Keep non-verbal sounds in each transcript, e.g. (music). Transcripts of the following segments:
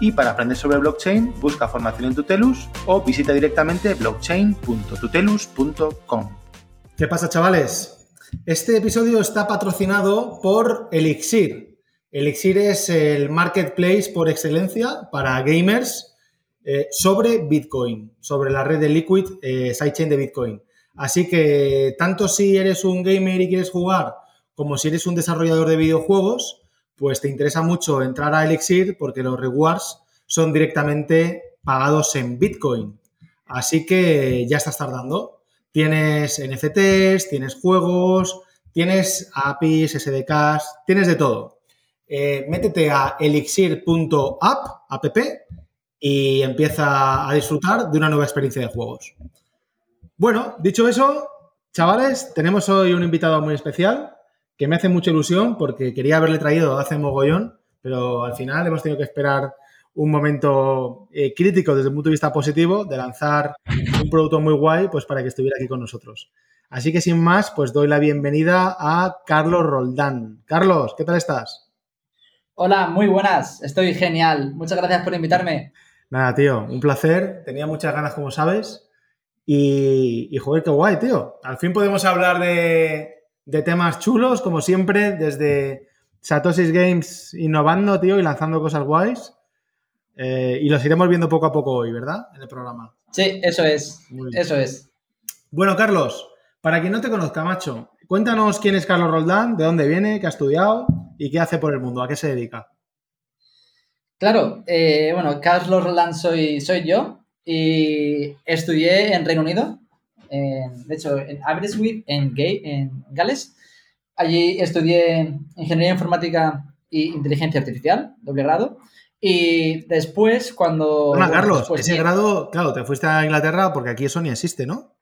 y para aprender sobre blockchain, busca formación en Tutelus o visita directamente blockchain.tutelus.com. ¿Qué pasa, chavales? Este episodio está patrocinado por Elixir. Elixir es el marketplace por excelencia para gamers eh, sobre Bitcoin, sobre la red de Liquid eh, sidechain de Bitcoin. Así que tanto si eres un gamer y quieres jugar, como si eres un desarrollador de videojuegos, pues te interesa mucho entrar a Elixir porque los rewards son directamente pagados en Bitcoin. Así que ya estás tardando. Tienes NFTs, tienes juegos, tienes APIs, SDKs, tienes de todo. Eh, métete a elixir.app, app, y empieza a disfrutar de una nueva experiencia de juegos. Bueno, dicho eso, chavales, tenemos hoy un invitado muy especial que me hace mucha ilusión porque quería haberle traído hace mogollón, pero al final hemos tenido que esperar un momento eh, crítico desde un punto de vista positivo de lanzar un producto muy guay pues para que estuviera aquí con nosotros. Así que sin más, pues doy la bienvenida a Carlos Roldán. Carlos, ¿qué tal estás? Hola, muy buenas. Estoy genial. Muchas gracias por invitarme. Nada, tío, un placer. Tenía muchas ganas, como sabes. Y, y joder, qué guay, tío. Al fin podemos hablar de, de temas chulos, como siempre, desde Satoshi Games innovando, tío, y lanzando cosas guays. Eh, y los iremos viendo poco a poco hoy, ¿verdad? En el programa. Sí, eso es. Eso es. Bueno, Carlos, para quien no te conozca, macho, cuéntanos quién es Carlos Roldán, de dónde viene, qué ha estudiado y qué hace por el mundo, a qué se dedica. Claro, eh, bueno, Carlos Roldán soy, soy yo y estudié en Reino Unido, de hecho, en Aberystwyth, en, Gay, en Gales. Allí estudié Ingeniería Informática e Inteligencia Artificial, doble grado. Y después, cuando... Hola, Carlos, ese grado, claro, te fuiste a Inglaterra porque aquí eso ni existe, ¿no?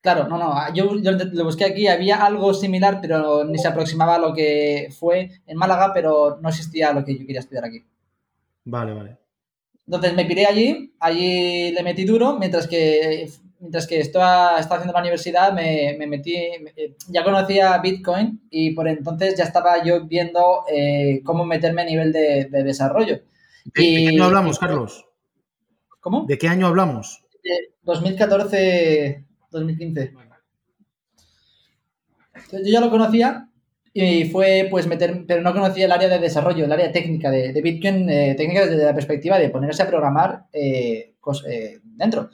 Claro, no, no, yo, lo busqué aquí, había algo similar, pero ni se aproximaba a lo que fue en Málaga, pero no existía lo que yo quería estudiar aquí. Vale, vale. Entonces me piré allí, allí le metí duro, mientras que mientras que estaba, haciendo la universidad, me, metí, ya conocía Bitcoin y por entonces ya estaba yo viendo eh, cómo meterme a nivel de, desarrollo. ¿De, qué año hablamos, Carlos? ¿Cómo? ¿De qué año hablamos? 2014, 2015. yo ya lo conocía y fue pues meter, pero no conocía el área de desarrollo, el área técnica de, Bitcoin, eh, técnica desde la perspectiva de ponerse a programar eh, dentro.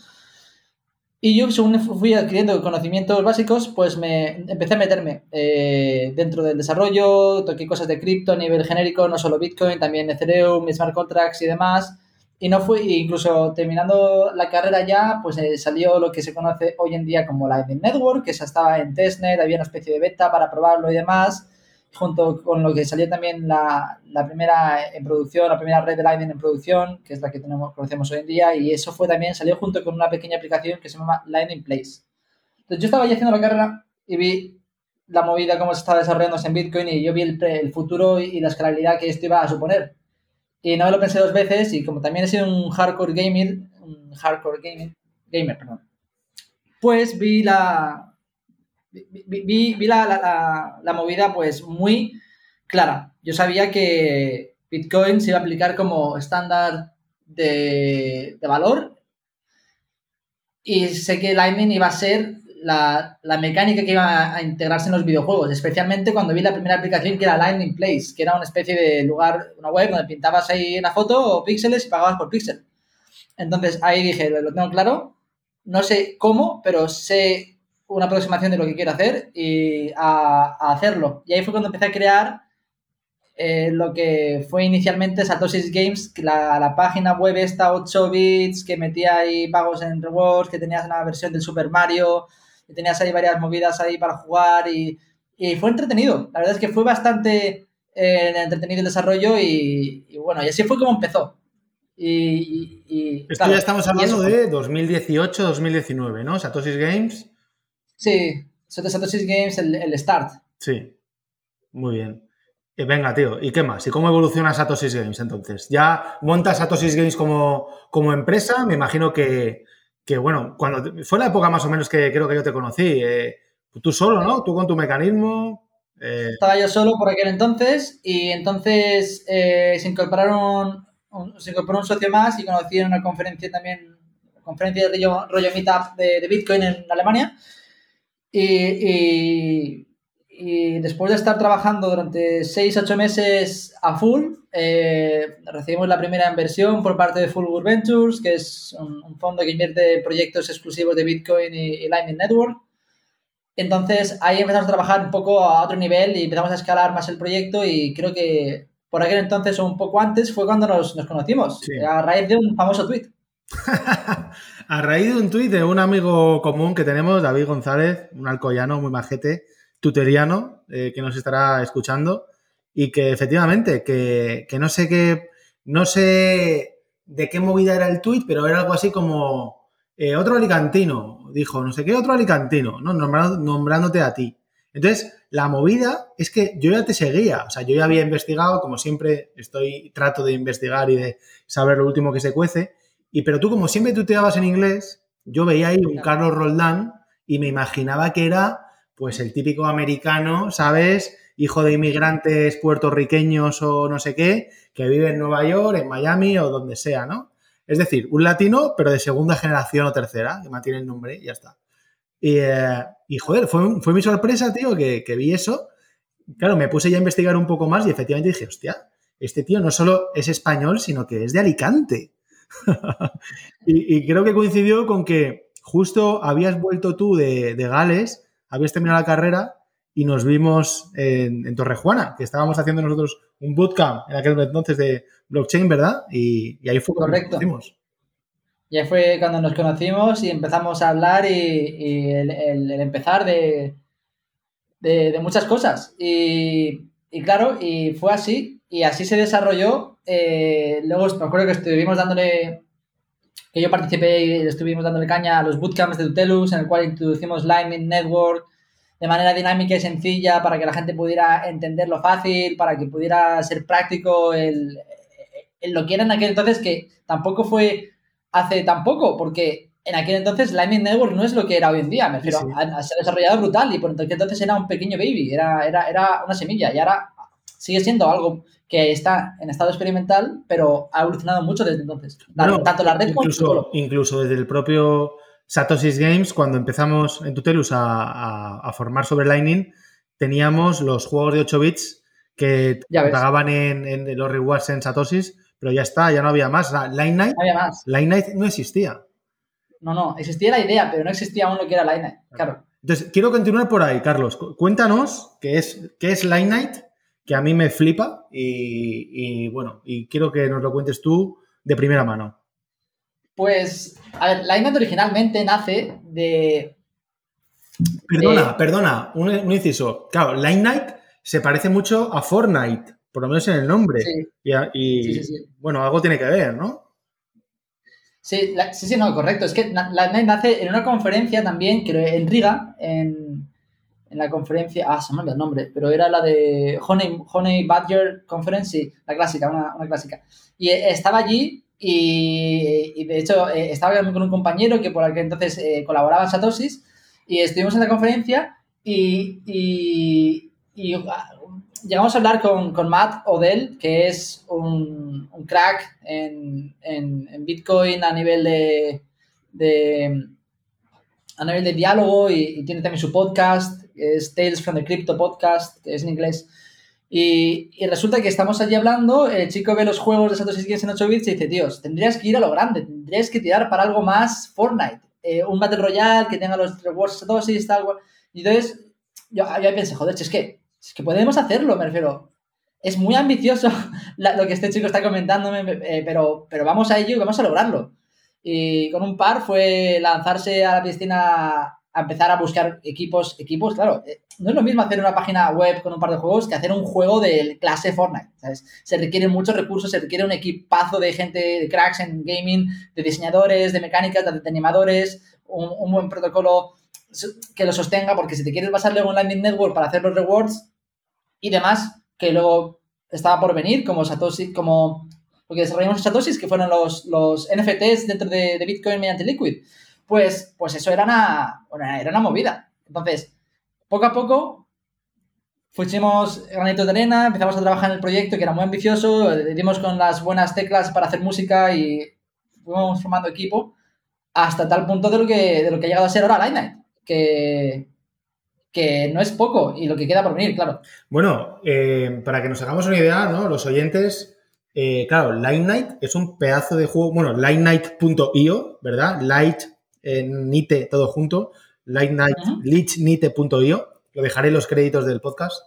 Y yo, según fui adquiriendo conocimientos básicos, pues me empecé a meterme eh, dentro del desarrollo, toqué cosas de cripto a nivel genérico, no solo Bitcoin, también Ethereum, Smart Contracts y demás. Y no fui, incluso terminando la carrera ya, pues eh, salió lo que se conoce hoy en día como Lightning Network, que ya estaba en testnet, había una especie de beta para probarlo y demás junto con lo que salió también la, la, primera en producción, la primera red de Lightning en producción, que es la que tenemos, conocemos hoy en día, y eso fue también, salió junto con una pequeña aplicación que se llama Lightning Place. Entonces yo estaba ahí haciendo la carrera y vi la movida, cómo se estaba desarrollándose en Bitcoin, y yo vi el, el futuro y la escalabilidad que esto iba a suponer. Y no me lo pensé dos veces, y como también he sido un hardcore gamer, un hardcore gamer, gamer perdón, pues vi la, vi, la, movida pues muy clara. Yo sabía que Bitcoin se iba a aplicar como estándar de, valor y sé que Lightning iba a ser la, mecánica que iba a integrarse en los videojuegos, especialmente cuando vi la primera aplicación que era Lightning Place, que era una especie de lugar, una web donde pintabas ahí una foto o píxeles y pagabas por píxel. Entonces ahí dije, lo tengo claro, no sé cómo, pero sé una aproximación de lo que quiero hacer y a, hacerlo. Y ahí fue cuando empecé a crear eh, lo que fue inicialmente Satoshi Games, la, la, página web esta 8 bits, que metía ahí pagos en rewards, que tenías una versión del Super Mario, que tenías ahí varias movidas ahí para jugar y, fue entretenido. La verdad es que fue bastante eh, entretenido el desarrollo y, y, bueno, y así fue como empezó. Y, Esto ya estamos hablando de 2018-2019, ¿no? Satoshi Games. Sí, Satoshi Games, el, el start. Sí, muy bien. Y venga, tío, ¿y qué más? ¿Y cómo evoluciona Satoshi Games entonces? ¿Ya montas Satoshi Games como, como empresa? Me imagino que, que, bueno, cuando fue la época más o menos que creo que yo te conocí. Eh, tú solo, ¿no? Tú con tu mecanismo. Eh. Estaba yo solo por aquel entonces y entonces eh, se incorporaron se incorporó un socio más y conocí en una conferencia también, conferencia de rollo, rollo Meetup de, Bitcoin en Alemania. Y, y, después de estar trabajando durante 6-8 meses a full, eh, recibimos la primera inversión por parte de Full Ventures, que es un, fondo que invierte en proyectos exclusivos de Bitcoin y, Lightning Network. Entonces ahí empezamos a trabajar un poco a otro nivel y empezamos a escalar más el proyecto y creo que por aquel entonces o un poco antes fue cuando nos, conocimos, a raíz de un famoso tweet. (laughs) a raíz de un tuit de un amigo común que tenemos, David González, un alcoyano muy majete, tuteriano, eh, que nos estará escuchando y que efectivamente, que, no sé qué, no sé de qué movida era el tuit, pero era algo así como eh, otro alicantino, dijo, no sé qué otro alicantino, ¿no? nombrándote a ti. Entonces, la movida es que yo ya te seguía, o sea, yo ya había investigado, como siempre estoy, trato de investigar y de saber lo último que se cuece, y pero tú como siempre tuteabas en inglés, yo veía ahí un Carlos Roldán y me imaginaba que era pues el típico americano, ¿sabes? Hijo de inmigrantes puertorriqueños o no sé qué, que vive en Nueva York, en Miami o donde sea, ¿no? Es decir, un latino, pero de segunda generación o tercera, que mantiene el nombre y ya está. Y, eh, y joder, fue, fue, mi sorpresa, tío, que, que, vi eso. Claro, me puse ya a investigar un poco más y efectivamente dije, hostia, este tío no solo es español, sino que es de Alicante. (laughs) y, creo que coincidió con que justo habías vuelto tú de, de, Gales, habías terminado la carrera y nos vimos en, en Torrejuana, que estábamos haciendo nosotros un bootcamp en aquel entonces de blockchain, ¿verdad? Y, y ahí fue Correcto. Cuando nos ya fue cuando nos conocimos y empezamos a hablar y, el, empezar de, de, muchas cosas. Y, claro, y fue así, y así se desarrolló. Eh, luego me acuerdo que estuvimos dándole, que yo participé y estuvimos dándole caña a los bootcamps de Tutelus, en el cual introducimos Lightning Network de manera dinámica y sencilla para que la gente pudiera entenderlo fácil, para que pudiera ser práctico el, el lo que era en aquel entonces, que tampoco fue hace tan poco, porque en aquel entonces Lightning Network no es lo que era hoy en día, me refiero, se ha desarrollado brutal y por entonces era un pequeño baby, era, era, era una semilla y ahora sigue siendo algo que está en estado experimental, pero ha evolucionado mucho desde entonces. tanto la red incluso, incluso desde el propio Satoshi's Games, cuando empezamos en Tutelus a, formar sobre Lightning, teníamos los juegos de 8 bits que pagaban en, en, los rewards en Satoshis pero ya está, ya no había más. Line Night, no, había más. Line Night no existía. No, no, existía la idea, pero no existía aún lo que era Line Night, claro. Entonces, quiero continuar por ahí, Carlos. Cuéntanos qué es, qué es Line Night, que a mí me flipa y, bueno, y quiero que nos lo cuentes tú de primera mano. Pues, a ver, Night originalmente nace de... Perdona, perdona, un, un, inciso. Claro, Line Night se parece mucho a Fortnite por lo menos en el nombre. Y, bueno, algo tiene que ver, ¿no? Sí, sí, sí, no, correcto. Es que la nace en una conferencia también, creo, en Riga, en, la conferencia, ah, se me olvidó el nombre, pero era la de Honey, Honey Badger Conference, la clásica, una, clásica. Y eh, estaba allí y, de hecho eh, estaba con un compañero que por aquel entonces eh, colaboraba en Satosis y estuvimos en la conferencia y, y, y llegamos a hablar con, con, Matt Odell, que es un, un crack en, en, Bitcoin a nivel de, de, a nivel de diálogo y, tiene también su podcast, es Tales from the Crypto Podcast, que es en inglés. Y, y, resulta que estamos allí hablando, el chico ve los juegos de Satoshi Skins en 8 bits y dice, tíos, tendrías que ir a lo grande, tendrías que tirar para algo más Fortnite, eh, un Battle Royale que tenga los rewards Satoshi, tal, y entonces yo, yo pensé, joder, es que es que podemos hacerlo, me refiero. Es muy ambicioso (laughs) lo que este chico está comentándome, eh, pero, pero vamos a ello y vamos a lograrlo. Y con un par fue lanzarse a la piscina empezar a buscar equipos, equipos, claro, eh, no es lo mismo hacer una página web con un par de juegos que hacer un juego de clase Fortnite, ¿sabes? Se requieren muchos recursos, se requiere un equipazo de gente, de cracks en gaming, de diseñadores, de mecánicas, de, animadores, un, buen protocolo que lo sostenga, porque si te quieres basar luego en Lightning Network para hacer los rewards y demás, que luego estaba por venir, como Satoshi, como porque desarrollamos Satoshi, que fueron los, los NFTs dentro de, de Bitcoin mediante Liquid pues, pues eso era una, era una movida. Entonces, poco a poco fuimos granitos de arena, empezamos a trabajar en el proyecto que era muy ambicioso, dimos con las buenas teclas para hacer música y fuimos formando equipo hasta tal punto de lo que, de lo que ha llegado a ser ahora Light que, que no es poco y lo que queda por venir, claro. Bueno, eh, para que nos hagamos una idea, ¿no? Los oyentes, eh, claro, Light Night es un pedazo de juego, bueno, lightnight.io, ¿verdad? Light en Nite todo junto, lightnite.io. Lo dejaré en los créditos del podcast.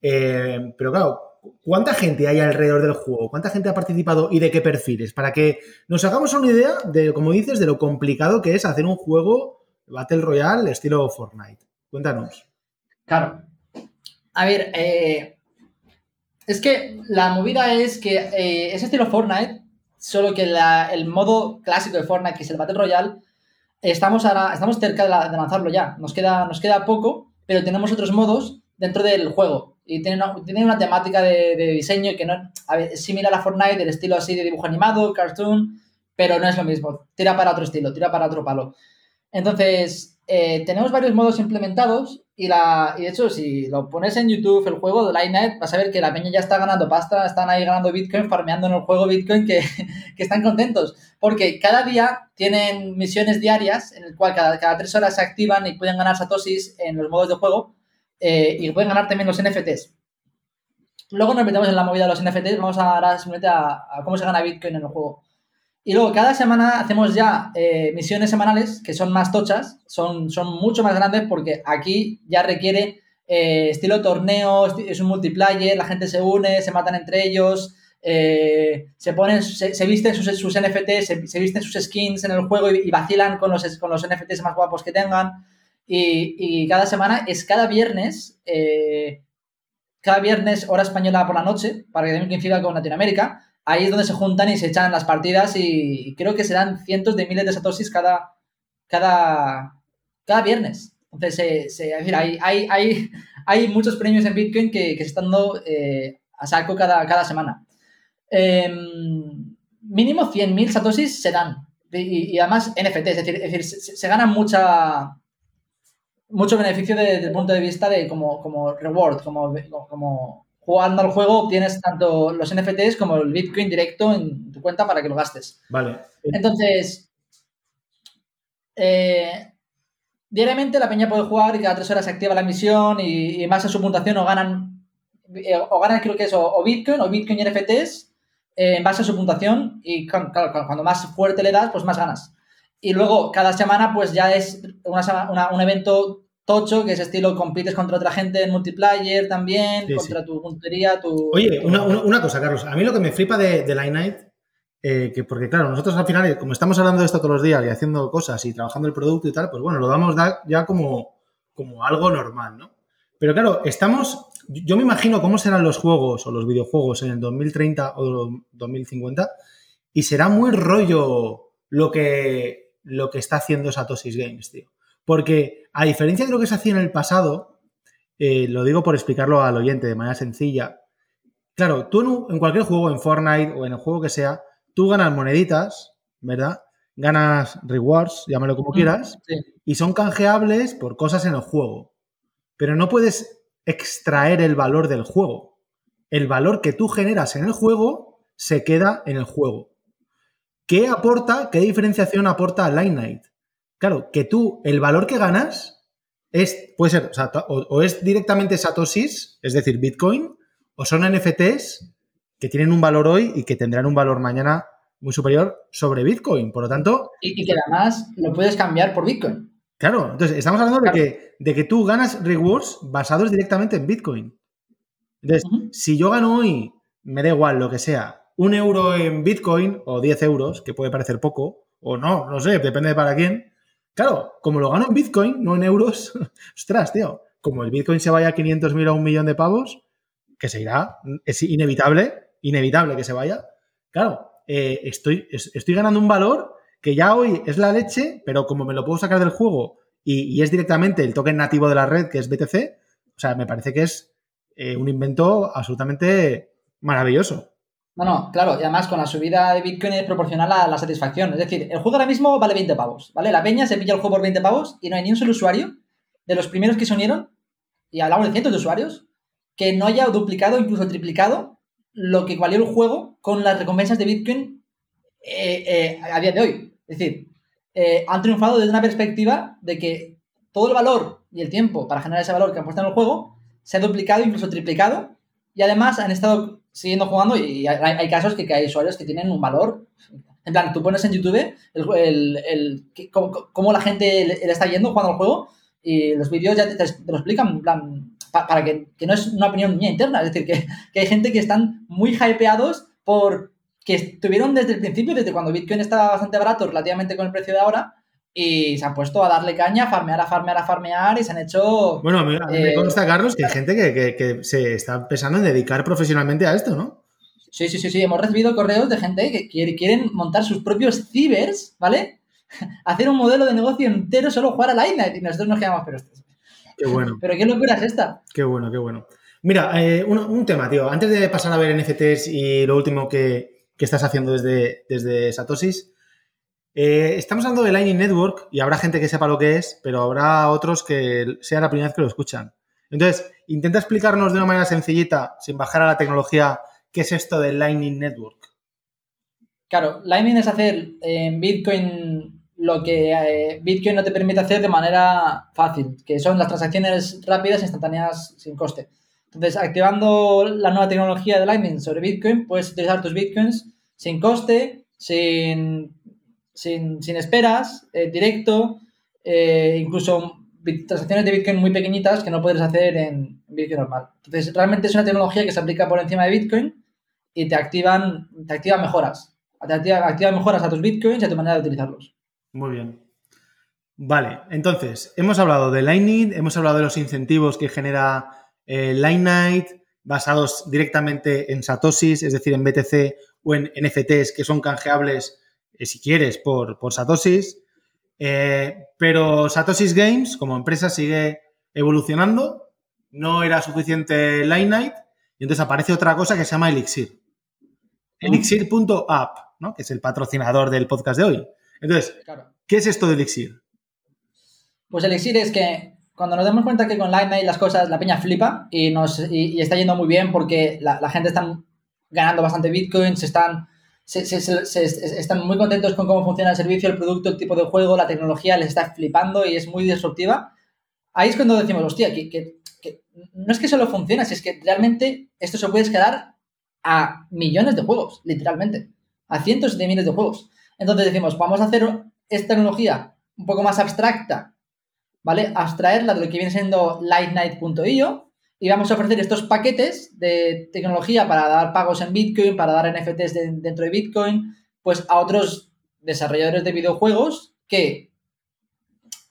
Eh, pero claro, ¿cuánta gente hay alrededor del juego? ¿Cuánta gente ha participado y de qué perfiles? Para que nos hagamos una idea de, como dices, de lo complicado que es hacer un juego Battle Royale estilo Fortnite. Cuéntanos. Claro. A ver, eh, es que la movida es que eh, es estilo Fortnite, solo que el modo clásico de Fortnite, que es el Battle Royale, estamos, ahora, estamos cerca de, lanzarlo ya. Nos queda, nos queda poco, pero tenemos otros modos dentro del juego. Y tiene una, una temática de, diseño que no es similar a Fortnite, del estilo así de dibujo animado, cartoon, pero no es lo mismo. Tira para otro estilo, tira para otro palo. Entonces, eh, tenemos varios modos implementados y, la, y de hecho, si lo pones en YouTube, el juego de Lightnet, vas a ver que la peña ya está ganando pasta, están ahí ganando Bitcoin, farmeando en el juego Bitcoin, que, (laughs) que están contentos. Porque cada día tienen misiones diarias en el cual cada, cada tres horas se activan y pueden ganar satosis en los modos de juego eh, y pueden ganar también los NFTs. Luego nos metemos en la movida de los NFTs, vamos ahora simplemente a cómo se gana Bitcoin en el juego. Y luego cada semana hacemos ya eh, misiones semanales que son más tochas, son, son mucho más grandes porque aquí ya requiere eh, estilo torneo, es un multiplayer, la gente se une, se matan entre ellos, eh, se ponen, se, visten sus, sus NFTs, se, visten sus skins en el juego y, vacilan con los, con los NFTs más guapos que tengan. Y, y cada semana es cada viernes, cada viernes hora española por la noche, para que también coincida con Latinoamérica, ahí es donde se juntan y se echan las partidas y creo que serán cientos de miles de satoshis cada, cada, cada viernes. Entonces, se, decir, hay, hay, (laughs) hay, muchos premios en Bitcoin que, se están dando eh, a saco cada, cada semana. Em, mínimo 100.000 satoshis se dan. Y, además NFT, es decir, decir se, gana mucha, mucho beneficio desde el punto de vista de como, como reward, como, como jugando al juego obtienes tanto los NFTs como el Bitcoin directo en tu cuenta para que lo gastes. Vale. Entonces, eh, diariamente la peña puede jugar y cada tres horas se activa la misión y, más a su puntuación o ganan, eh, o ganan creo que es o, Bitcoin o Bitcoin y NFTs eh, en base a su puntuación y claro, cuando más fuerte le das, pues más ganas. Y luego cada semana pues ya es un evento tocho, que es estilo compites contra otra gente en multiplayer también, contra tu puntería, tu... Oye, una, cosa, Carlos, a mí lo que me flipa de, de Light Night, eh, que porque claro, nosotros al final, como estamos hablando de esto todos los días y haciendo cosas y trabajando el producto y tal, pues bueno, lo damos ya como, como algo normal, ¿no? Pero claro, estamos, yo me imagino cómo serán los juegos o los videojuegos en el 2030 o 2050 y será muy rollo lo que, lo que está haciendo Satoshi Games, tío. Porque a diferencia de lo que se hacía en el pasado, eh, lo digo por explicarlo al oyente de manera sencilla, claro, tú en, cualquier juego, en Fortnite o en el juego que sea, tú ganas moneditas, ¿verdad? Ganas rewards, llámalo como mm, quieras, y son canjeables por cosas en el juego. Pero no puedes extraer el valor del juego. El valor que tú generas en el juego se queda en el juego. ¿Qué aporta, qué diferenciación aporta Line Night? Claro, que tú, el valor que ganas es, puede ser, o, es directamente Satoshis, es decir, Bitcoin, o son NFTs que tienen un valor hoy y que tendrán un valor mañana muy superior sobre Bitcoin. Por lo tanto. Y, que además lo puedes cambiar por Bitcoin. Claro, entonces estamos hablando de, que, de que tú ganas rewards basados directamente en Bitcoin. Entonces, si yo gano hoy, me da igual lo que sea, un euro en Bitcoin o 10 euros, que puede parecer poco, o no, no sé, depende de para quién, Claro, como lo gano en Bitcoin, no en euros, (laughs) ostras, tío, como el Bitcoin se vaya a 500.000 a un millón de pavos, que se irá, es inevitable, inevitable que se vaya. Claro, eh, estoy, estoy ganando un valor que ya hoy es la leche, pero como me lo puedo sacar del juego y, es directamente el token nativo de la red, que es BTC, o sea, me parece que es eh, un invento absolutamente maravilloso. No, no, claro, y además con la subida de Bitcoin es proporcional a la satisfacción. Es decir, el juego ahora mismo vale 20 pavos, ¿vale? La peña se pilla el juego por 20 pavos y no hay ni un solo usuario de los primeros que se unieron, y hablamos de cientos de usuarios, que no haya duplicado, incluso triplicado, lo que valió el juego con las recompensas de Bitcoin eh, eh, a día de hoy. Es decir, eh, han triunfado desde una perspectiva de que todo el valor y el tiempo para generar ese valor que han puesto en el juego se ha duplicado, incluso triplicado, y además han estado siguiendo jugando y hay, casos que, hay usuarios que tienen un valor. En plan, tú pones en YouTube el, el, cómo, la gente le, está yendo jugando al juego y los vídeos ya te, lo explican, para que, que, no es una opinión mía interna, es decir, que, que, hay gente que están muy hypeados por que estuvieron desde el principio, desde cuando Bitcoin estaba bastante barato relativamente con el precio de ahora, y se han puesto a darle caña, a farmear, a farmear, a farmear, y se han hecho... Bueno, a mí, me eh, consta, Carlos, que hay gente que, que, se está pensando en dedicar profesionalmente a esto, ¿no? Sí, sí, sí, sí, hemos recibido correos de gente que quieren montar sus propios cibers, ¿vale? (laughs) Hacer un modelo de negocio entero solo jugar a Lightning, y nosotros nos quedamos, pero Qué bueno. (laughs) Pero qué locura es esta. Qué bueno, qué bueno. Mira, eh, un, tema, tío. Antes de pasar a ver NFTs y lo último que, estás haciendo desde, desde Satosis, eh, estamos hablando de Lightning Network y habrá gente que sepa lo que es, pero habrá otros que sea la primera vez que lo escuchan. Entonces, intenta explicarnos de una manera sencillita, sin bajar a la tecnología, qué es esto de Lightning Network. Claro, Lightning es hacer en Bitcoin lo que eh, Bitcoin no te permite hacer de manera fácil, que son las transacciones rápidas instantáneas sin coste. Entonces, activando la nueva tecnología de Lightning sobre Bitcoin, puedes utilizar tus Bitcoins sin coste, sin, sin, esperas, eh, directo, eh, incluso transacciones de Bitcoin muy pequeñitas que no puedes hacer en Bitcoin normal. Entonces, realmente es una tecnología que se aplica por encima de Bitcoin y te activan, te activan mejoras. Te activan mejoras a tus Bitcoins y a tu manera de utilizarlos. Muy bien. Vale, entonces, hemos hablado de Lightning, hemos hablado de los incentivos que genera eh, Lightnight, basados directamente en Satoshis, es decir, en BTC o en NFTs que son canjeables, eh, si quieres, por, por Satoshis. Eh, pero Satoshis Games, como empresa, sigue evolucionando. No era suficiente Lightnight y entonces aparece otra cosa que se llama Elixir. Elixir.app, ¿no? que es el patrocinador del podcast de hoy. Entonces, ¿qué es esto de Elixir? Pues Elixir es que cuando nos damos cuenta que con Lightning las cosas, la peña flipa y, nos, y, está yendo muy bien porque la, gente está ganando bastante Bitcoin, se están, se, están muy contentos con cómo funciona el servicio, el producto, el tipo de juego, la tecnología les está flipando y es muy disruptiva. Ahí es cuando decimos, hostia, que, que, no es que solo funciona, si es que realmente esto se puede escalar a millones de juegos, literalmente, a cientos de miles de juegos. Entonces decimos, vamos a hacer esta tecnología un poco más abstracta, ¿vale? Abstraerla de lo que viene siendo lightnight.io y vamos a ofrecer estos paquetes de tecnología para dar pagos en Bitcoin, para dar NFTs dentro de Bitcoin, pues a otros desarrolladores de videojuegos que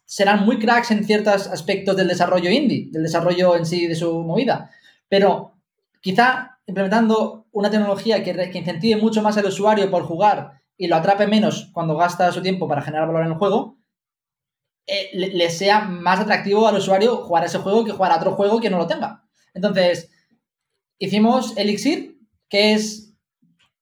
serán muy cracks en ciertos aspectos del desarrollo indie, del desarrollo en sí de su movida, pero quizá implementando una tecnología que, incentive mucho más al usuario por jugar y lo atrape menos cuando gasta su tiempo para generar valor en el juego, eh, le, sea más atractivo al usuario jugar ese juego que jugar a otro juego que no lo tenga. Entonces, hicimos Elixir, que es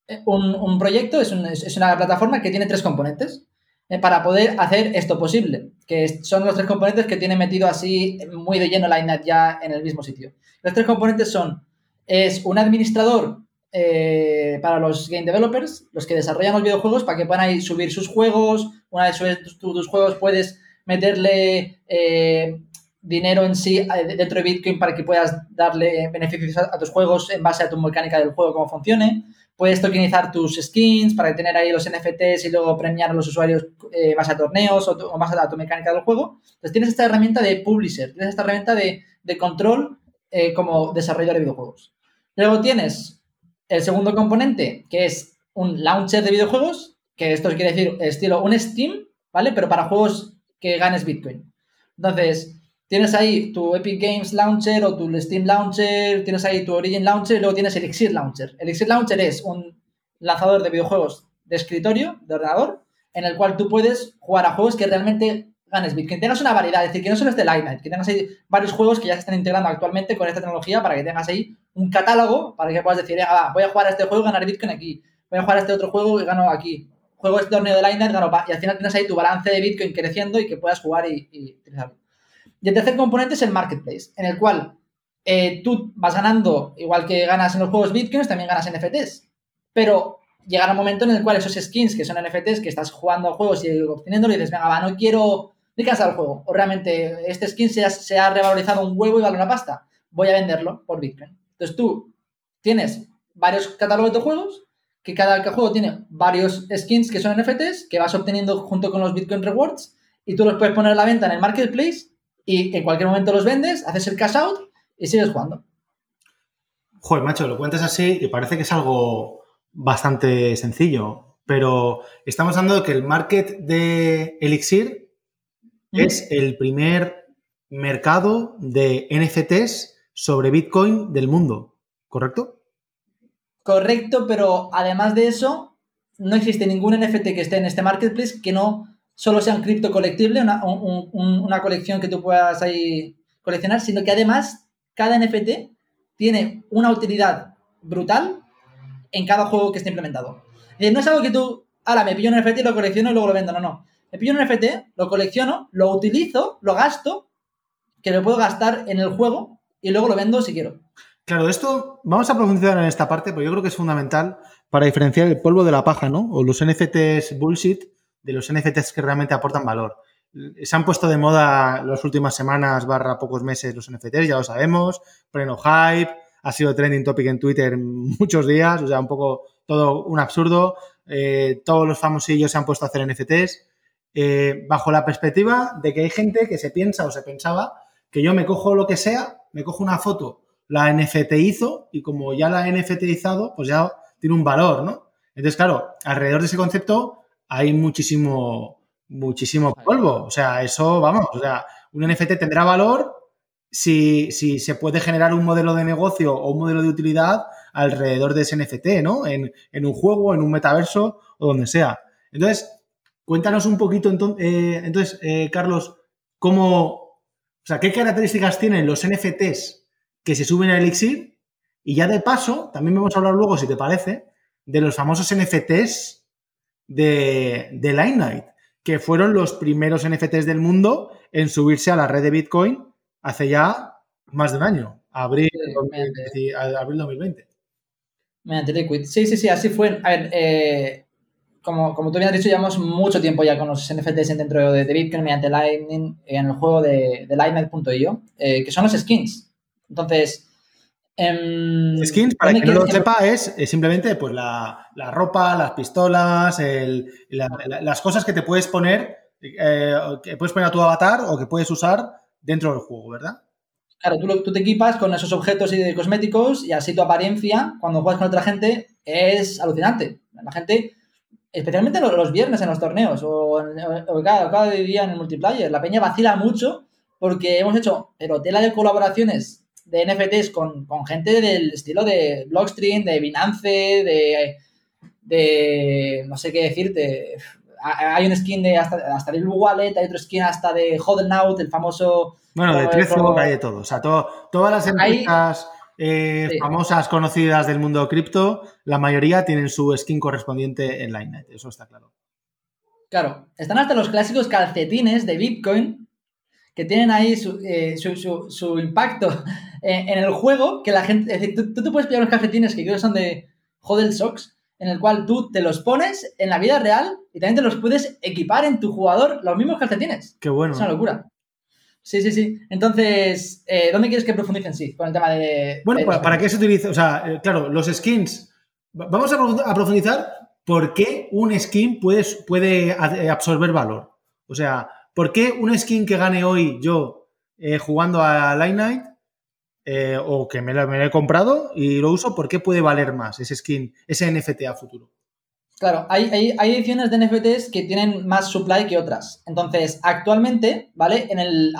eh, un, proyecto, es, una plataforma que tiene tres componentes eh, para poder hacer esto posible, que son los tres componentes que tiene metido así muy de lleno la ya en el mismo sitio. Los tres componentes son, es un administrador eh, para los game developers, los que desarrollan los videojuegos, para que puedan ahí subir sus juegos. Una vez subes tus, juegos, puedes meterle dinero en sí eh, dentro de Bitcoin para que puedas darle beneficios a, tus juegos en base a tu mecánica del juego, cómo funcione. Puedes tokenizar tus skins para tener ahí los NFTs y luego premiar a los usuarios en base a torneos o, base a tu mecánica del juego. Entonces tienes esta herramienta de publisher, tienes esta herramienta de, de control como desarrollador de videojuegos. Luego tienes el segundo componente, que es un launcher de videojuegos, que esto quiere decir estilo un Steam, ¿vale? Pero para juegos que ganes Bitcoin. Entonces, tienes ahí tu Epic Games Launcher o tu Steam Launcher, tienes ahí tu Origin Launcher y luego tienes Elixir Launcher. Elixir Launcher es un lanzador de videojuegos de escritorio, de ordenador, en el cual tú puedes jugar a juegos que realmente ganes Bitcoin. Que tengas una variedad, es decir, que no solo es de Lightning, que tengas ahí varios juegos que ya se están integrando actualmente con esta tecnología para que tengas ahí un catálogo para que puedas decir, ah, voy a jugar a este juego y ganar Bitcoin aquí, voy a jugar a este otro juego y gano aquí, juego este torneo de Lightning, gano, y al final tienes ahí tu balance de Bitcoin creciendo y que puedas jugar y utilizarlo. Y el tercer componente es el marketplace, en el cual eh, tú vas ganando, igual que ganas en los juegos Bitcoin, también ganas NFTs. Pero llegará un momento en el cual esos skins que son NFTs, que estás jugando a juegos y obteniéndolo y dices, venga, va, no quiero ni cansar el juego. O realmente este skin se ha, revalorizado un huevo y vale una pasta. Voy a venderlo por Bitcoin. Entonces tú tienes varios catálogos de juegos, que cada juego tiene varios skins que son NFTs, que vas obteniendo junto con los Bitcoin Rewards, y tú los puedes poner a la venta en el marketplace y en cualquier momento los vendes, haces el cash out y sigues jugando. Joder, macho, lo cuentas así y parece que es algo bastante sencillo, pero estamos hablando de que el market de Elixir es el primer mercado de NFTs sobre Bitcoin del mundo, ¿correcto? Correcto, pero además de eso, no existe ningún NFT que esté en este marketplace que no solo sea un cripto colectible, una, una colección que tú puedas ahí coleccionar, sino que además cada NFT tiene una utilidad brutal en cada juego que esté implementado. no es algo que tú, ahora me pillo un NFT y lo colecciono y luego lo vendo, no, no. Me pillo un NFT, lo colecciono, lo utilizo, lo gasto, que lo puedo gastar en el juego y luego lo vendo si quiero. Claro, esto vamos a profundizar en esta parte, porque yo creo que es fundamental para diferenciar el polvo de la paja, ¿no? O los NFTs bullshit de los NFTs que realmente aportan valor. Se han puesto de moda las últimas semanas, barra pocos meses, los NFTs, ya lo sabemos, pleno hype, ha sido trending topic en Twitter muchos días, o sea, un poco todo un absurdo. Eh, todos los famosillos se han puesto a hacer NFTs eh, bajo la perspectiva de que hay gente que se piensa o se pensaba que yo me cojo lo que sea, me cojo una foto, la NFT hizo y como ya la NFTizado, pues ya tiene un valor, ¿no? Entonces, claro, alrededor de ese concepto hay muchísimo, muchísimo polvo. O sea, eso, vamos, o sea, un NFT tendrá valor si, si, se puede generar un modelo de negocio o un modelo de utilidad alrededor de ese NFT, ¿no? En, un juego, en un metaverso o donde sea. Entonces, cuéntanos un poquito, entonces, eh, entonces eh, Carlos, cómo, o sea, qué características tienen los NFTs que se suben a Elixir y ya de paso, también vamos a hablar luego, si te parece, de los famosos NFTs de, de Limelight, que fueron los primeros NFTs del mundo en subirse a la red de Bitcoin hace ya más de un año, abril, sí, abril 2020. Mediante Liquid. Sí, sí, sí, así fue. A ver, eh, como, como tú bien has dicho, llevamos mucho tiempo ya con los NFTs dentro de, Bitcoin mediante Lightning en el juego de, de Lightning.io, eh, que son los skins. Entonces, em, skins, para quien no lo sepa, es, simplemente pues, la, ropa, las pistolas, las cosas que te puedes poner, eh, que puedes poner a tu avatar o que puedes usar dentro del juego, ¿verdad? Claro, tú, tú, te equipas con esos objetos y de cosméticos y así tu apariencia cuando juegas con otra gente es alucinante. La gente, especialmente los, viernes en los torneos o, cada, día en el multiplayer, la peña vacila mucho porque hemos hecho pero tela de colaboraciones de NFTs con, gente del estilo de Blockstream, de Binance, de, de no sé qué decirte, hay un skin de hasta, hasta de Wallet, hay otro skin hasta de Hodlnaut, el famoso... Bueno, de Trezor hay de todo. O sea, todas las empresas eh, famosas, conocidas del mundo cripto, la mayoría tienen su skin correspondiente en Linenet, eso está claro. Claro, están hasta los clásicos calcetines de Bitcoin que tienen ahí su, eh, impacto (laughs) en, el juego, que la gente... Es decir, tú, tú te puedes pillar unos calcetines que creo que son de Hodel Socks, en el cual tú te los pones en la vida real y también te los puedes equipar en tu jugador los mismos calcetines. Qué bueno. Es una locura. Sí, sí, sí. Entonces, eh, ¿dónde quieres que profundice en sí con el tema de... Bueno, ¿para, qué se utiliza? O sea, eh, claro, los skins. Vamos a profundizar por qué un skin puede, puede absorber valor. O sea, ¿por qué un skin que gane hoy yo jugando a Light Night eh, o que me lo, he comprado y lo uso, ¿por qué puede valer más ese skin, ese NFT a futuro? Claro, hay, hay, hay, ediciones de NFTs que tienen más supply que otras. Entonces, actualmente, ¿vale? En el,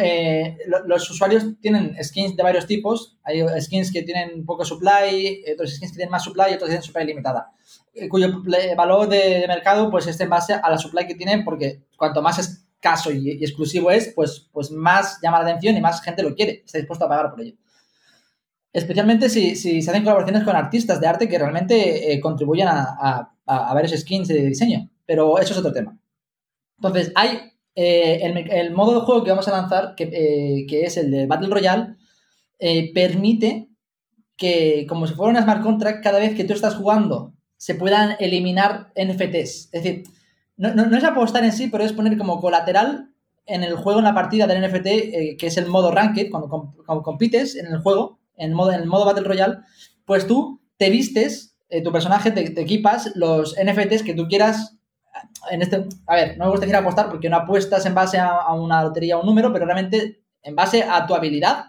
eh, los usuarios tienen skins de varios tipos. Hay skins que tienen poco supply, otros skins que tienen más supply y otros que tienen supply limitada. Eh, cuyo valor de, mercado pues es en base a la supply que tienen, porque cuanto más escaso y, y, exclusivo es, pues, pues más llama la atención y más gente lo quiere, está dispuesto a pagar por ello. Especialmente si, si se hacen colaboraciones con artistas de arte que realmente eh, contribuyen a, a, a, varios skins de diseño. Pero eso es otro tema. Entonces, hay eh, el, el, modo de juego que vamos a lanzar, que, eh, que es el de Battle Royale, eh, permite que, como si fuera una smart contract, cada vez que tú estás jugando se puedan eliminar NFTs. Es decir, no, no, no es apostar en sí, pero es poner como colateral en el juego, en la partida del NFT, eh, que es el modo Ranked, cuando, compites en el juego, en modo, en el modo Battle Royale, pues tú te vistes, eh, tu personaje, te, te, equipas los NFTs que tú quieras. En este, a ver, no me gusta decir apostar porque no apuestas en base a, a una lotería o un número, pero realmente en base a tu habilidad,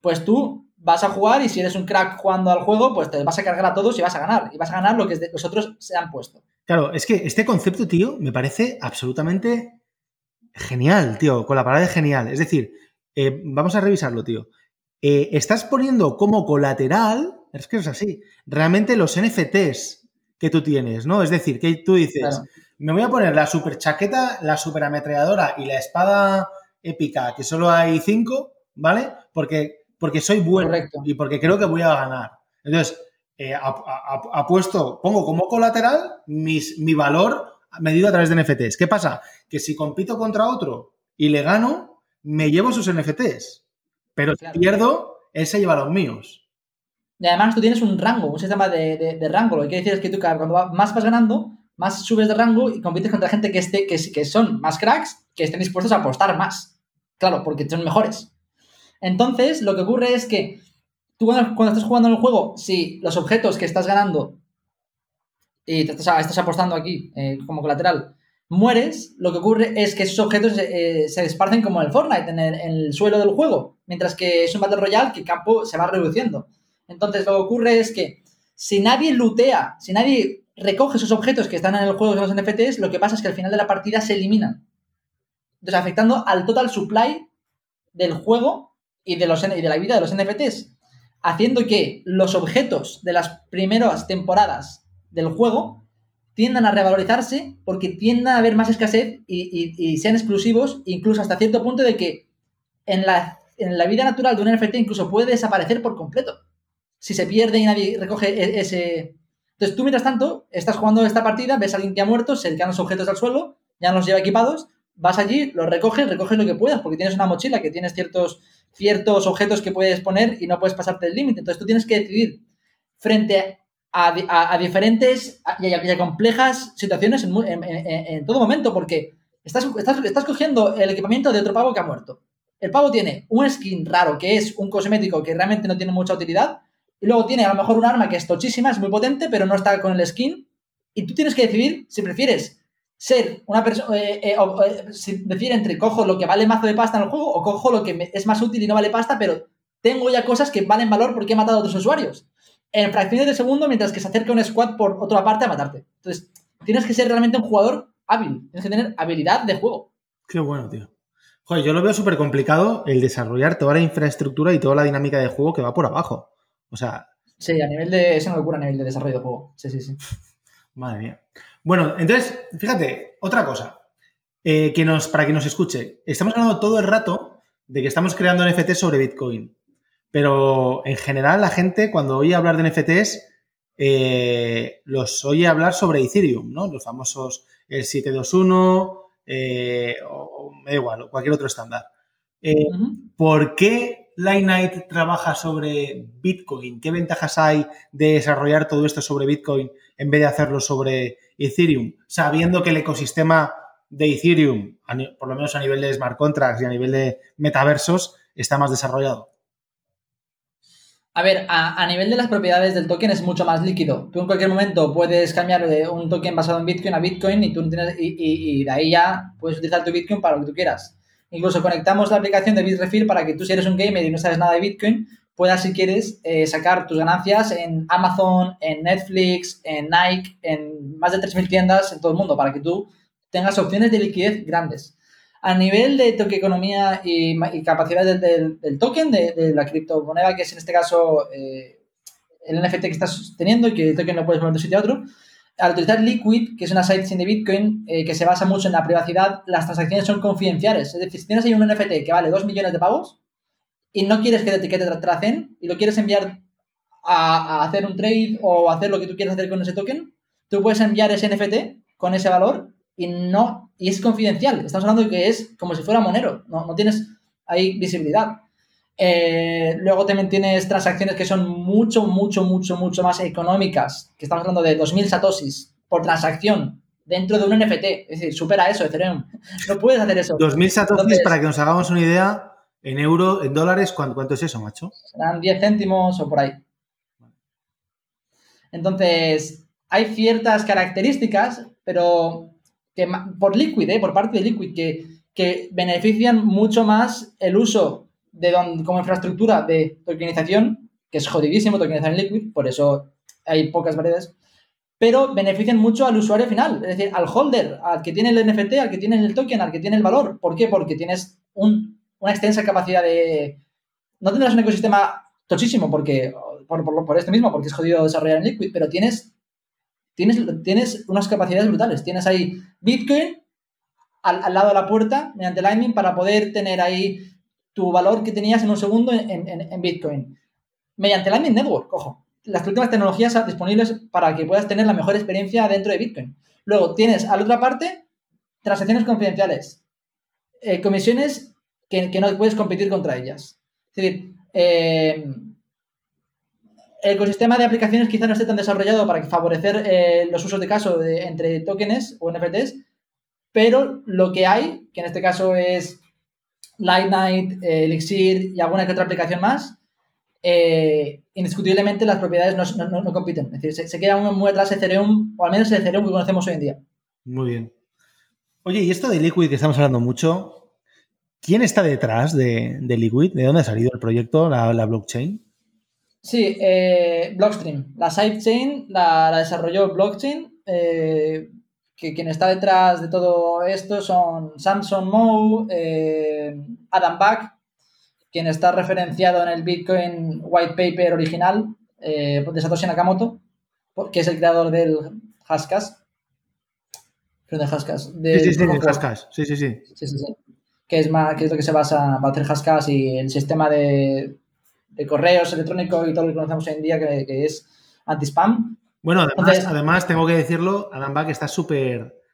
pues tú vas a jugar y si eres un crack jugando al juego, pues te vas a cargar a todos y vas a ganar. Y vas a ganar lo que los otros se han puesto. Claro, es que este concepto, tío, me parece absolutamente genial, tío, con la palabra de genial. Es decir, eh, vamos a revisarlo, tío eh, estás poniendo como colateral, es que es así, realmente los NFTs que tú tienes, ¿no? Es decir, que tú dices, claro. me voy a poner la super chaqueta, la super ametralladora y la espada épica, que solo hay cinco, ¿vale? Porque, porque soy bueno Correcto. y porque creo que voy a ganar. Entonces, eh, apuesto, pongo como colateral mis, mi valor medido a través de NFTs. ¿Qué pasa? Que si compito contra otro y le gano, me llevo sus NFTs. Pero claro. si pierdo, él se lleva los míos. Y además tú tienes un rango, un sistema de, de, de rango. Lo que quiere decir es que tú cuando más vas ganando, más subes de rango y compites contra gente que, esté, que, que son más cracks, que estén dispuestos a apostar más. Claro, porque son mejores. Entonces, lo que ocurre es que tú cuando, estás jugando en el juego, si los objetos que estás ganando y te estás, estás apostando aquí eh, como colateral, mueres, lo que ocurre es que esos objetos eh, se esparcen como en el Fortnite, en el, en el, suelo del juego, mientras que es un Battle Royale que el campo se va reduciendo. Entonces lo que ocurre es que si nadie lootea, si nadie recoge esos objetos que están en el juego de los NFTs, lo que pasa es que al final de la partida se eliminan. Entonces afectando al total supply del juego y de, los, y de la vida de los NFTs, haciendo que los objetos de las primeras temporadas del juego tiendan a revalorizarse porque tiendan a haber más escasez y, sean exclusivos, incluso hasta cierto punto de que en la, en la vida natural de un NFT incluso puede desaparecer por completo. Si se pierde y nadie recoge ese... Entonces tú, mientras tanto, estás jugando esta partida, ves a alguien que ha muerto, se quedan los objetos al suelo, ya no los lleva equipados, vas allí, los recoges, recoges lo que puedas, porque tienes una mochila que tienes ciertos, ciertos objetos que puedes poner y no puedes pasarte el límite. Entonces tú tienes que decidir frente a, diferentes y a, complejas situaciones en, en, en, en, todo momento, porque estás, estás, estás cogiendo el equipamiento de otro pavo que ha muerto. El pavo tiene un skin raro, que es un cosmético que realmente no tiene mucha utilidad, y luego tiene a lo mejor un arma que es tochísima, es muy potente, pero no está con el skin, y tú tienes que decidir si prefieres ser una persona, eh, eh, eh, entre cojo lo que vale mazo de pasta en el juego o cojo lo que me, es más útil y no vale pasta, pero tengo ya cosas que valen valor porque he matado a otros usuarios en fracciones de segundo mientras que se acerca un squad por otra parte a matarte. Entonces, tienes que ser realmente un jugador hábil, tienes que tener habilidad de juego. Qué bueno, tío. Joder, yo lo veo súper complicado el desarrollar toda la infraestructura y toda la dinámica de juego que va por abajo. O sea... Sí, a nivel de... Es una locura a nivel de desarrollo de juego. Sí, sí, sí. (laughs) Madre mía. Bueno, entonces, fíjate, otra cosa. Eh, que nos, para que nos escuche. Estamos hablando todo el rato de que estamos creando NFT sobre Bitcoin. Pero en general la gente cuando oye hablar de NFTs eh, los oye hablar sobre Ethereum, ¿no? Los famosos el 721 eh, o, me da igual, cualquier otro estándar. ¿Por qué Lightnight trabaja sobre Bitcoin? ¿Qué ventajas hay de desarrollar todo esto sobre Bitcoin en vez de hacerlo sobre Ethereum? Sabiendo que el ecosistema de Ethereum, por lo menos a nivel de smart contracts y a nivel de metaversos, está más desarrollado. A ver, a, nivel de las propiedades del token es mucho más líquido. Tú en cualquier momento puedes cambiar de un token basado en Bitcoin a Bitcoin y, tú tienes, y, de ahí ya puedes utilizar tu Bitcoin para lo que tú quieras. Incluso conectamos la aplicación de Bitrefill para que tú si eres un gamer y no sabes nada de Bitcoin, puedas, si quieres, eh, sacar tus ganancias en Amazon, en Netflix, en Nike, en más de 3.000 tiendas en todo el mundo, para que tú tengas opciones de liquidez grandes. A nivel de tokenomiía y, y capacidad del, token, de, la criptomoneda, que es en este caso eh, el NFT que estás teniendo y que el token lo puedes mover de un sitio a otro, al utilizar Liquid, que es una sidechain de Bitcoin eh, que se basa mucho en la privacidad, las transacciones son confidenciales. Es decir, si tienes ahí un NFT que vale 2 millones de pavos y no quieres que te tracen y lo quieres enviar a, hacer un trade o hacer lo que tú quieras hacer con ese token, tú puedes enviar ese NFT con ese valor y no y es confidencial. Estamos hablando de que es como si fuera monero, no, no tienes ahí visibilidad. Eh, luego también tienes transacciones que son mucho, mucho, mucho, mucho más económicas, que estamos hablando de 2.000 satoshis por transacción dentro de un NFT. Es decir, supera eso, Ethereum. No puedes hacer eso. 2.000 satoshis, para que nos hagamos una idea, en euro, en dólares, ¿cuánto, cuánto es eso, macho? Serán 10 céntimos o por ahí. Entonces, hay ciertas características, pero que por Liquid, ¿eh? por parte de Liquid, que, que benefician mucho más el uso de como infraestructura de tokenización, que es jodidísimo tokenizar en Liquid, por eso hay pocas variedades, pero benefician mucho al usuario final, es decir, al holder, al que tiene el NFT, al que tiene el token, al que tiene el valor. ¿Por qué? Porque tienes una extensa capacidad de... No tendrás un ecosistema tochísimo porque, por, por, esto mismo, porque es jodido desarrollar en Liquid, pero tienes, tienes, tienes unas capacidades brutales. Tienes ahí Bitcoin al, al lado de la puerta mediante Lightning para poder tener ahí tu valor que tenías en un segundo en, Bitcoin. Mediante Lightning Network, ojo. Las últimas tecnologías disponibles para que puedas tener la mejor experiencia dentro de Bitcoin. Luego tienes a la otra parte transacciones confidenciales, eh, comisiones que, no puedes competir contra ellas. Es decir, eh, el ecosistema de aplicaciones quizá no esté tan desarrollado para favorecer eh, los usos de caso entre tokens o NFTs, pero lo que hay, que en este caso es Light Night, eh, Elixir y alguna que otra aplicación más, eh, indiscutiblemente las propiedades no, compiten. Es decir, se, queda uno muy atrás de Ethereum, o al menos el Ethereum que conocemos hoy en día. Muy bien. Oye, y esto de Liquid que estamos hablando mucho, ¿quién está detrás de, Liquid? ¿De dónde ha salido el proyecto, la, blockchain? Sí, eh, Blockstream. La sidechain la, la desarrolló Blockchain. Eh, que quien está detrás de todo esto son Samson Moe, eh, Adam Back, quien está referenciado en el Bitcoin White Paper original eh, de Satoshi Nakamoto, que es el creador del Haskas. De Haskas. sí, sí, sí. Sí, sí, sí. sí, sí, sí. Que es, más, que es lo que se basa para hacer y el sistema de, de correos electrónicos y todo lo que conocemos hoy en día, que, que es anti-spam. Bueno, además, tengo que decirlo, Adam Back está súper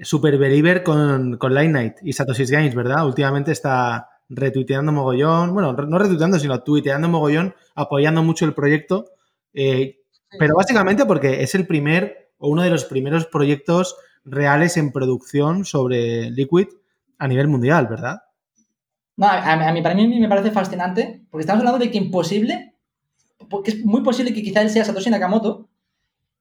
super believer con, con Light Night y Satoshi's Games, ¿verdad? Últimamente está retuiteando mogollón, bueno, no retuiteando, sino tuiteando mogollón, apoyando mucho el proyecto, eh, pero básicamente porque es el primer o uno de los primeros proyectos reales en producción sobre Liquid a nivel mundial, ¿verdad? No, a, mí, para mí me parece fascinante, porque estamos hablando de que imposible, porque es muy posible que quizá él sea Satoshi Nakamoto,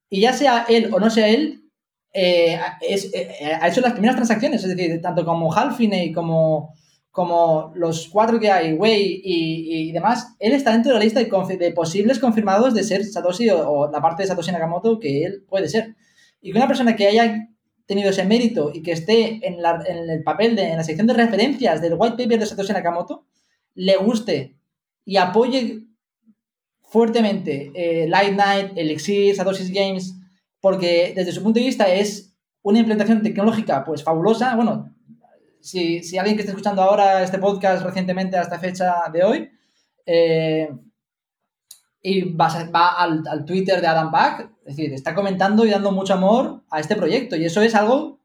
y ya sea él o no sea él, eh, eh, ha hecho las primeras transacciones, es decir, tanto como Halfiney como, como los cuatro que hay, Wei y, demás, él está dentro de la lista de, posibles confirmados de ser Satoshi o, la parte de Satoshi Nakamoto que él puede ser. Y que una persona que haya tenido ese mérito y que esté en, el papel, de, en la sección de referencias del white paper de Satoshi Nakamoto, le guste y apoye fuertemente eh, Light Night, Elixir, Satoshi's Games, porque desde su punto de vista es una implementación tecnológica pues fabulosa. Bueno, si, alguien que esté escuchando ahora este podcast recientemente a esta fecha de hoy, eh, y va, al, Twitter de Adam Back, es decir, está comentando y dando mucho amor a este proyecto. Y eso es algo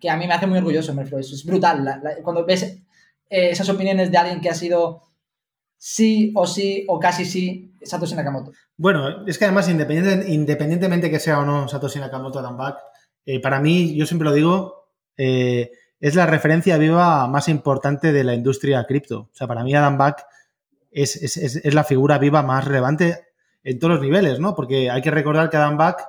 que a mí me hace muy orgulloso, me es brutal. cuando ves eh, esas opiniones de alguien que ha sido sí o sí o casi sí Satoshi Nakamoto. Bueno, es que además, independientemente que sea o no Satoshi Nakamoto Adam Back, eh, para mí, yo siempre lo digo, eh, es la referencia viva más importante de la industria cripto. O sea, para mí Adam Back es, la figura viva más relevante en todos los niveles, ¿no? Porque hay que recordar que Adam Back,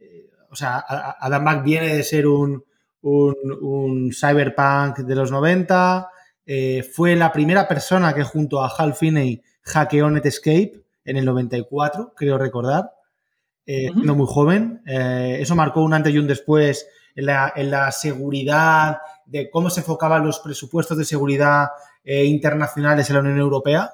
eh, o sea, Adam Back viene de ser un, un, un cyberpunk de los 90, eh, fue la primera persona que junto a Hal Finney hackeó Netscape en el 94, creo recordar, eh, siendo muy joven. Eh, eso marcó un antes y un después en la, seguridad, de cómo se enfocaban los presupuestos de seguridad internacionales en la Unión Europea.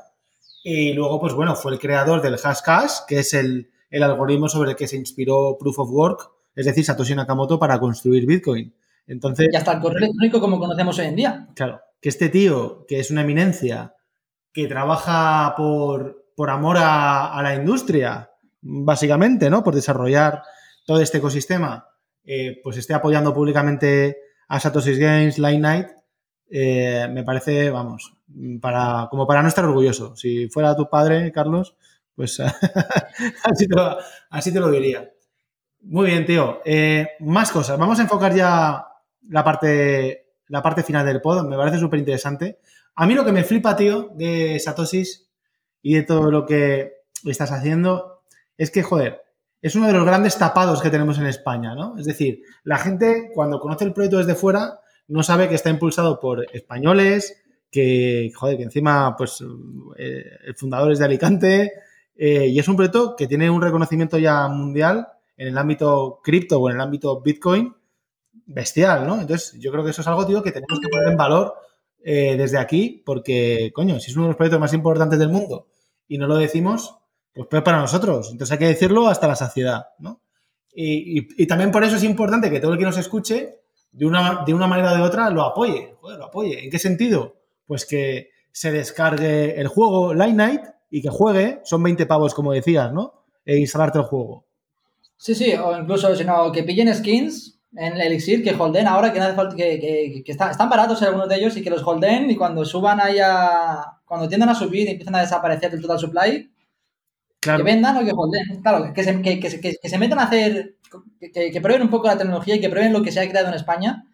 Y luego, pues bueno, fue el creador del Hashcash, que es el, el algoritmo sobre el que se inspiró Proof of Work, es decir, Satoshi Nakamoto para construir Bitcoin. Entonces, y hasta el correo electrónico como conocemos hoy en día. Claro, que este tío, que es una eminencia, que trabaja por, por amor a, la industria, básicamente, ¿no? Por desarrollar todo este ecosistema, eh, pues esté apoyando públicamente a Satoshi Games, Line Night, eh, me parece, vamos, para, como para no estar orgulloso. Si fuera tu padre, Carlos, pues (laughs) así, te lo, diría. Muy bien, tío. Eh, más cosas. Vamos a enfocar ya la parte, la parte final del pod, me parece súper interesante. A mí lo que me flipa, tío, de Satosis y de todo lo que estás haciendo es que, joder, es uno de los grandes tapados que tenemos en España, ¿no? Es decir, la gente cuando conoce el proyecto desde fuera no sabe que está impulsado por españoles, que, joder, que encima, pues, eh, el fundador es de Alicante, eh, y es un proyecto que tiene un reconocimiento ya mundial en el ámbito cripto o en el ámbito Bitcoin, bestial, ¿no? Entonces, yo creo que eso es algo, tío, que tenemos que poner en valor eh, desde aquí, porque, coño, si es uno de los proyectos más importantes del mundo y no lo decimos, pues peor para nosotros. Entonces hay que decirlo hasta la saciedad, ¿no? Y, también por eso es importante que todo el que nos escuche, de una, de una manera o de otra, lo apoye. Joder, lo apoye. ¿En qué sentido? Pues que se descargue el juego Light Night y que juegue, son 20 pavos, como decías, ¿no? E instalarte el juego. Sí, sí, o incluso, si no, que pillen skins en el Elixir que holden ahora, que, que, que, están baratos algunos de ellos y que los holden y cuando suban ahí a, cuando tiendan a subir y empiezan a desaparecer del total supply, que vendan o que holden. Claro, que se, que, que se metan a hacer, que, prueben un poco la tecnología y que prueben lo que se ha creado en España.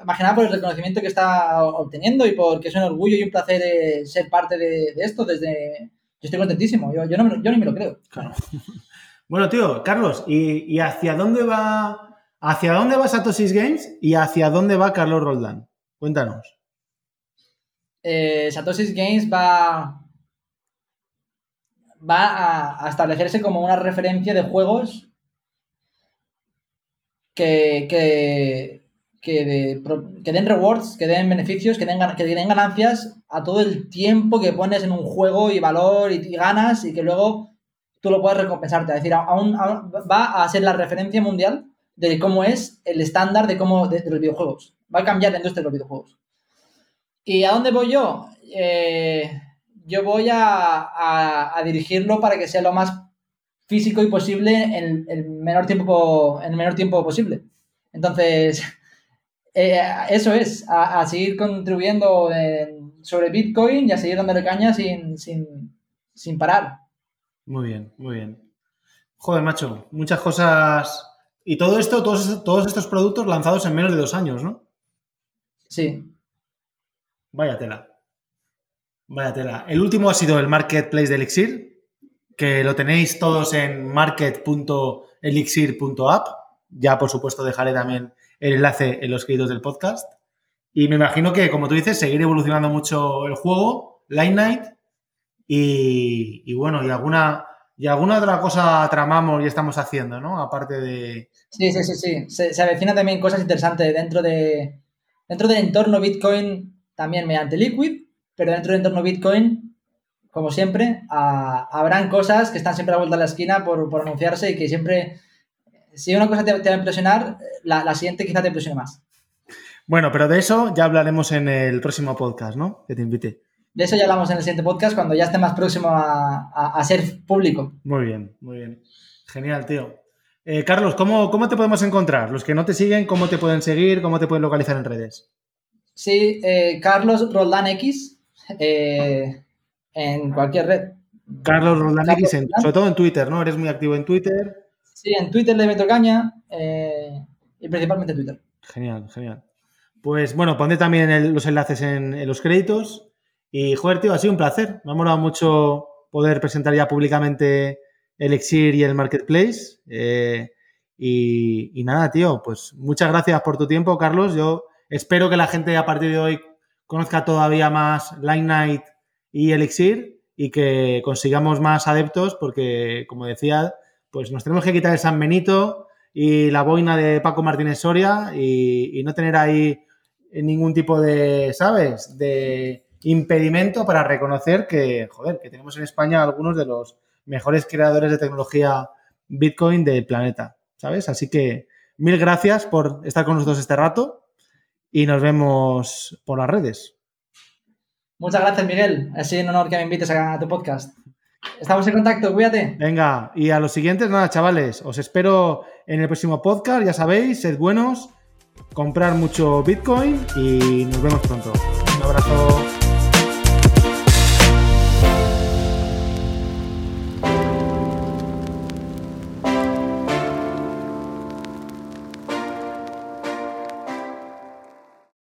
Imaginad por el reconocimiento que está obteniendo y porque es un orgullo y un placer de ser parte de, esto desde... Yo estoy contentísimo, yo, yo, no, yo ni me lo creo. Claro. (laughs) Bueno, tío, Carlos, ¿y, ¿y hacia dónde va ¿Hacia dónde va Satoshi Games y hacia dónde va Carlos Roldán? Cuéntanos. Eh, Satoshi Games va, va a, establecerse como una referencia de juegos que, que, que, den rewards, que den beneficios, que den, ganancias a todo el tiempo que pones en un juego y valor y, ganas y que luego tú lo puedes recompensarte. Es decir, va a ser la referencia mundial de cómo es el estándar de cómo de, los videojuegos. Va a cambiar la industria de los videojuegos. ¿Y a dónde voy yo? Eh, yo voy a, dirigirlo para que sea lo más físico y posible en el menor tiempo, en el menor tiempo posible. Entonces, (laughs) eh, eso es, a, seguir contribuyendo sobre Bitcoin y a seguir dándole caña sin, sin, sin parar. Muy bien, muy bien. Joder, macho, muchas cosas y todo esto, todos, todos estos productos lanzados en menos de dos años, ¿no? Sí. Vaya tela. Vaya tela. El último ha sido el Marketplace de Elixir, que lo tenéis todos en market.elixir.app. Ya, por supuesto, dejaré también el enlace en los créditos del podcast. Y me imagino que, como tú dices, seguir evolucionando mucho el juego, Line Night, y, bueno, y alguna, y alguna otra cosa tramamos y estamos haciendo, ¿no? Aparte de... Sí, sí, sí, sí. Se, se también cosas interesantes dentro de... Dentro del entorno Bitcoin, también mediante Liquid, pero dentro del entorno Bitcoin, como siempre, habrán cosas que están siempre a la vuelta de la esquina por, por anunciarse y que siempre... Si una cosa te, va a impresionar, la, la siguiente quizá te impresione más. Bueno, pero de eso ya hablaremos en el próximo podcast, ¿no? Que te invite. De eso ya hablamos en el siguiente podcast cuando ya esté más próximo a, ser público. Muy bien, muy bien. Genial, tío. Eh, Carlos, ¿cómo, te podemos encontrar? Los que no te siguen, ¿cómo te pueden seguir? ¿Cómo te pueden localizar en redes? Sí, eh, Carlos Roldán X eh, en cualquier red. Carlos Roldán X, sobre todo en Twitter, ¿no? Eres muy activo en Twitter. Sí, en Twitter le meto caña y principalmente en Twitter. Genial, genial. Pues bueno, pondré también los enlaces en los créditos y, joder, tío, ha sido un placer. Me ha molado mucho poder presentar ya públicamente el Elixir y el Marketplace. Eh, y, nada, tío, pues muchas gracias por tu tiempo, Carlos. Yo espero que la gente a partir de hoy conozca todavía más Line Night y Elixir y que consigamos más adeptos porque, como decía, pues nos tenemos que quitar el San Benito y la boina de Paco Martínez Soria y, no tener ahí ningún tipo de, ¿sabes?, de impedimento para reconocer que, joder, que tenemos en España algunos de los mejores creadores de tecnología Bitcoin del planeta, ¿sabes? Así que mil gracias por estar con nosotros este rato y nos vemos por las redes. Muchas gracias, Miguel. Ha sido un honor que me invites a tu podcast. Estamos en contacto, cuídate. Venga, y a los siguientes, nada, chavales, os espero en el próximo podcast, ya sabéis, sed buenos, comprar mucho Bitcoin y nos vemos pronto. Un abrazo.